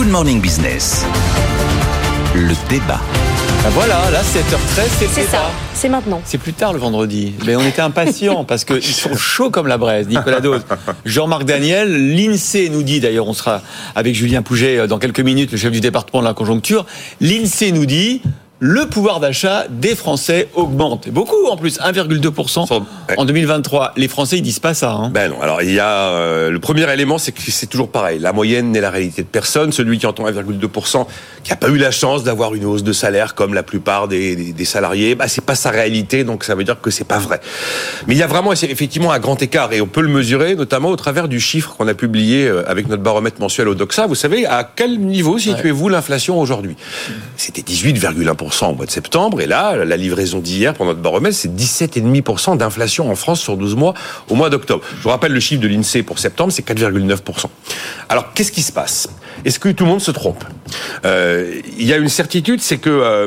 Good Morning Business. Le débat. Ben voilà, là 7h13, c'est C'est ça, c'est maintenant. C'est plus tard le vendredi. Mais on était impatients parce qu'ils sont chauds comme la braise. Nicolas Dose, Jean-Marc Daniel, l'INSEE nous dit, d'ailleurs on sera avec Julien Pouget euh, dans quelques minutes, le chef du département de la conjoncture, l'INSEE nous dit le pouvoir d'achat des Français augmente. Beaucoup en plus, 1,2% en 2023. Les Français, ils disent pas ça. Hein. Ben non. Alors il y a euh, le premier élément, c'est que c'est toujours pareil. La moyenne n'est la réalité de personne. Celui qui entend 1,2%, qui n'a pas eu la chance d'avoir une hausse de salaire comme la plupart des, des, des salariés, bah c'est pas sa réalité. Donc ça veut dire que c'est pas vrai. Mais il y a vraiment effectivement un grand écart et on peut le mesurer notamment au travers du chiffre qu'on a publié euh, avec notre baromètre mensuel au Doxa. Vous savez à quel niveau situez-vous l'inflation aujourd'hui? C'était 18,1% au mois de septembre et là la livraison d'hier pour notre baromètre c'est 17,5% d'inflation en France sur 12 mois au mois d'octobre. Je vous rappelle le chiffre de l'INSEE pour septembre c'est 4,9%. Alors qu'est-ce qui se passe? Est-ce que tout le monde se trompe Euh, Il y a une certitude c'est que euh,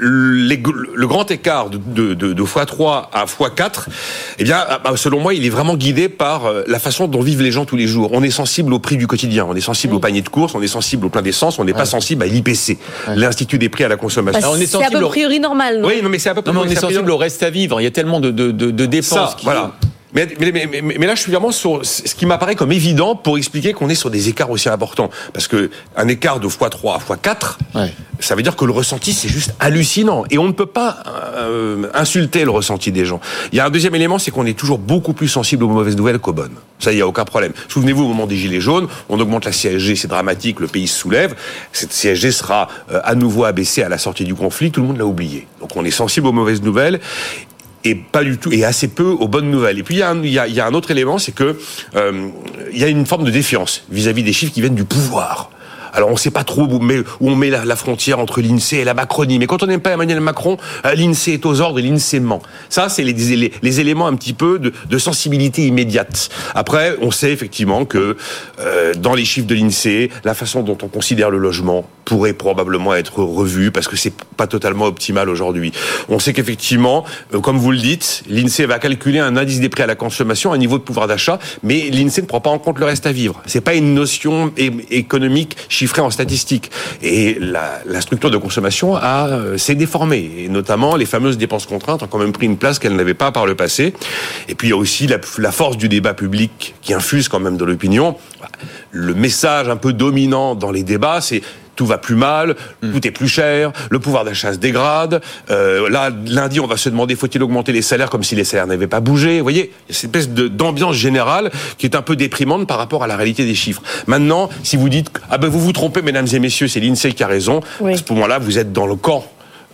les- le grand écart de, de, de, de x3 à x4 eh bien ah, bah, selon moi il est vraiment guidé par euh, la façon dont vivent les gens tous les jours. On est sensible au prix du quotidien, on est sensible au panier de courses, on est sensible au plein d'essence, on n'est pas sensible à l'IPC, l'Institut des prix à la consommation. C'est à peu au- priori normal, non? Oui, non, mais c'est à peu près. Non, mais on est sensible au reste à vivre. Il y a tellement de, de, de, de dépenses. ça, qui- voilà. Mais, mais, mais, mais- mais là, je suis vraiment sur ce qui m'apparaît comme évident pour expliquer qu'on est sur des écarts aussi importants. Parce que un écart de x3 à x4, Ouais. ça veut dire que le ressenti, c'est juste hallucinant. Et on ne peut pas euh, insulter le ressenti des gens. Il y a un deuxième élément, c'est qu'on est toujours beaucoup plus sensible aux mauvaises nouvelles qu'aux bonnes. Ça, il n'y a aucun problème. Souvenez-vous, au moment des Gilets jaunes, on augmente la CSG, c'est dramatique, le pays se soulève. Cette CSG sera euh, à nouveau abaissée à la sortie du conflit, tout le monde l'a oublié. Donc on est sensible aux mauvaises nouvelles et pas du tout et assez peu aux bonnes nouvelles. Et puis il y a un, il y a, il y a un autre élément, c'est que euh, il y a une forme de défiance vis-à-vis des chiffres qui viennent du pouvoir. Alors on ne sait pas trop où, on met la, frontière entre l'INSEE et la Macronie. Mais quand on n'aime pas Emmanuel Macron, euh, l'INSEE est aux ordres et l'INSEE ment. Ça, c'est les, les, les éléments un petit peu de, de sensibilité immédiate. Après, on sait effectivement que euh, dans les chiffres de l'INSEE, la façon dont on considère le logement pourrait probablement être revue parce que c'est pas totalement optimal aujourd'hui. On sait qu'effectivement, euh, comme vous le dites, l'INSEE va calculer un indice des prix à la consommation, un niveau de pouvoir d'achat, mais l'INSEE ne prend pas en compte le reste à vivre. C'est pas une notion économique chiffrée en statistiques. Et la, structure de consommation a euh, s'est déformée, et notamment les fameuses dépenses contraintes ont quand même pris une place qu'elles n'avaient pas par le passé. Et puis il y a aussi la, la force du débat public qui infuse quand même dans l'opinion. Le message un peu dominant dans les débats, c'est tout va plus mal, tout est plus cher, le pouvoir d'achat se dégrade. Euh, là, lundi, on va se demander faut-il augmenter les salaires comme si les salaires n'avaient pas bougé. Vous voyez, il y a cette espèce d'ambiance générale qui est un peu déprimante par rapport à la réalité des chiffres. Maintenant, si vous dites ah ben vous vous trompez, mesdames et messieurs, c'est l'Insee qui a raison, Oui. à ce moment-là, vous êtes dans le camp.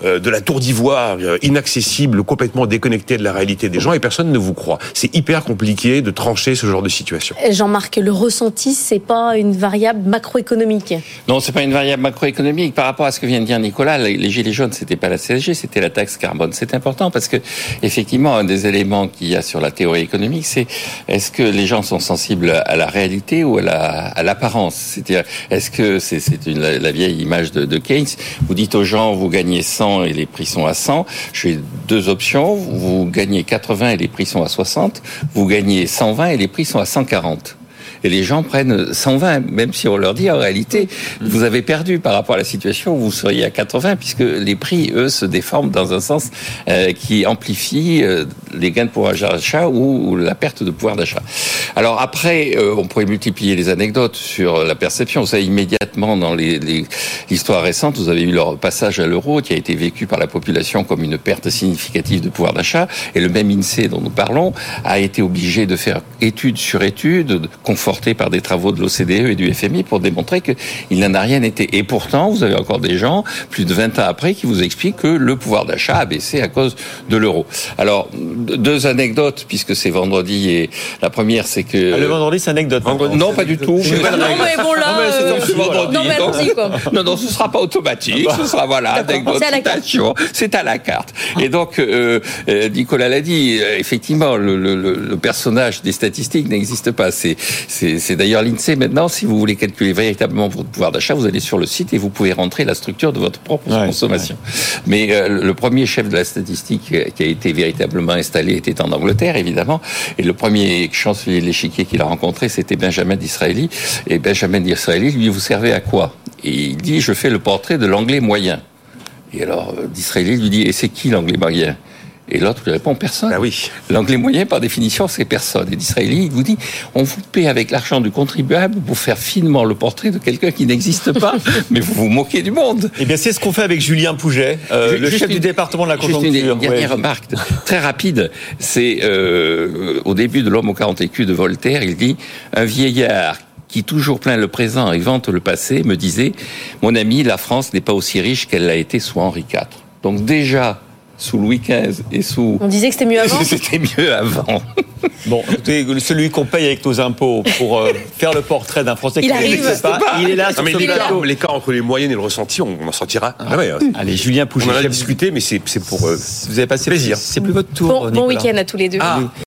Euh, de la tour d'ivoire euh, inaccessible, complètement déconnecté de la réalité des gens et personne ne vous croit. C'est hyper compliqué de trancher ce genre de situation. Jean-Marc, le ressenti, c'est pas une variable macroéconomique? Non, c'est pas une variable macroéconomique. Par rapport à ce que vient de dire Nicolas, les, les gilets jaunes, c'était pas la CSG, c'était la taxe carbone. C'est important parce que, effectivement, un des éléments qu'il y a sur la théorie économique, c'est est-ce que les gens sont sensibles à la réalité ou à la à l'apparence? C'est-à-dire, est-ce que c'est c'est une la, la vieille image de, de Keynes? Vous dites aux gens, vous gagnez 100 et les prix sont à 100. Je fais deux options. Vous gagnez 80 et les prix sont à 60. Vous gagnez 120 et les prix sont à 140. Et les gens prennent 120, même si on leur dit en réalité, vous avez perdu par rapport à la situation où vous seriez à 80, puisque les prix, eux, se déforment dans un sens euh, qui amplifie euh, les gains de pouvoir d'achat ou, la perte de pouvoir d'achat. Alors après, euh, on pourrait multiplier les anecdotes sur la perception. Vous savez, immédiatement dans les- les- l'histoire récente, vous avez eu leur passage à l'euro qui a été vécu par la population comme une perte significative de pouvoir d'achat. Et le même INSEE dont nous parlons a été obligé de faire étude sur étude, de- conformément conforté par des travaux de l'OCDE et du FMI pour démontrer qu'il n'en a rien été. Et pourtant, vous avez encore des gens, plus de 20 ans après, qui vous expliquent que le pouvoir d'achat a baissé à cause de l'euro. Alors, deux anecdotes, puisque c'est vendredi, et la première, c'est que... Ah, le vendredi, c'est anecdote. Non, pas du tout. C'est une Non, mais bon, là. Non, mais c'est euh, un peu vendredi, Non, mais donc- quoi. non, non, ce sera pas automatique, ce sera voilà, anecdote, C'est à la carte. citation, c'est à la carte. Et donc, euh, euh, Nicolas l'a dit, euh, effectivement, le- le personnage des statistiques n'existe pas. C'est, c'est, d'ailleurs l'INSEE maintenant. Si vous voulez calculer véritablement votre pouvoir d'achat, vous allez sur le site et vous pouvez rentrer la structure de votre propre Ouais, consommation. Mais euh, le premier chef de la statistique euh, qui a été véritablement installé était en Angleterre, évidemment. Et le premier chancelier de l'échiquier qu'il a rencontré, c'était Benjamin Disraeli. Et Benjamin Disraeli, lui, vous servez à quoi? Et il dit, je fais le portrait de l'anglais moyen. Et alors, euh, Disraeli lui dit, et c'est qui l'anglais moyen? Et l'autre lui répond, personne. Ah oui. L'anglais moyen, par définition, c'est personne. Et d'Israéli, il vous dit, on vous paie avec l'argent du contribuable pour faire finement le portrait de quelqu'un qui n'existe pas, mais vous vous moquez du monde. Eh bien, c'est ce qu'on fait avec Julien Pouget, euh, le juste chef du département de la Juste conjoncture. une dernière Ouais. remarque très rapide. C'est euh, au début de l'homme aux 40 écus de Voltaire, il dit un vieillard qui toujours plaint le présent et vante le passé me disait mon ami la France n'est pas aussi riche qu'elle l'a été sous Henri IV. Donc déjà sous Louis XV et sous On disait que c'était mieux avant. c'était mieux avant. Bon, écoutez, celui qu'on paye avec nos impôts pour euh, faire le portrait d'un Français Il qui arrive. n'existe pas, il est là sur Non, mais ce l'écart, entre les moyennes et le ressenti, on n'en sortira jamais. hein. Allez, Julien Pouget. On en a discuté, mais c'est pour. euh, Vous avez passé Plaisir. C'est plus votre tour. Bon, week-end à tous les deux. Ah.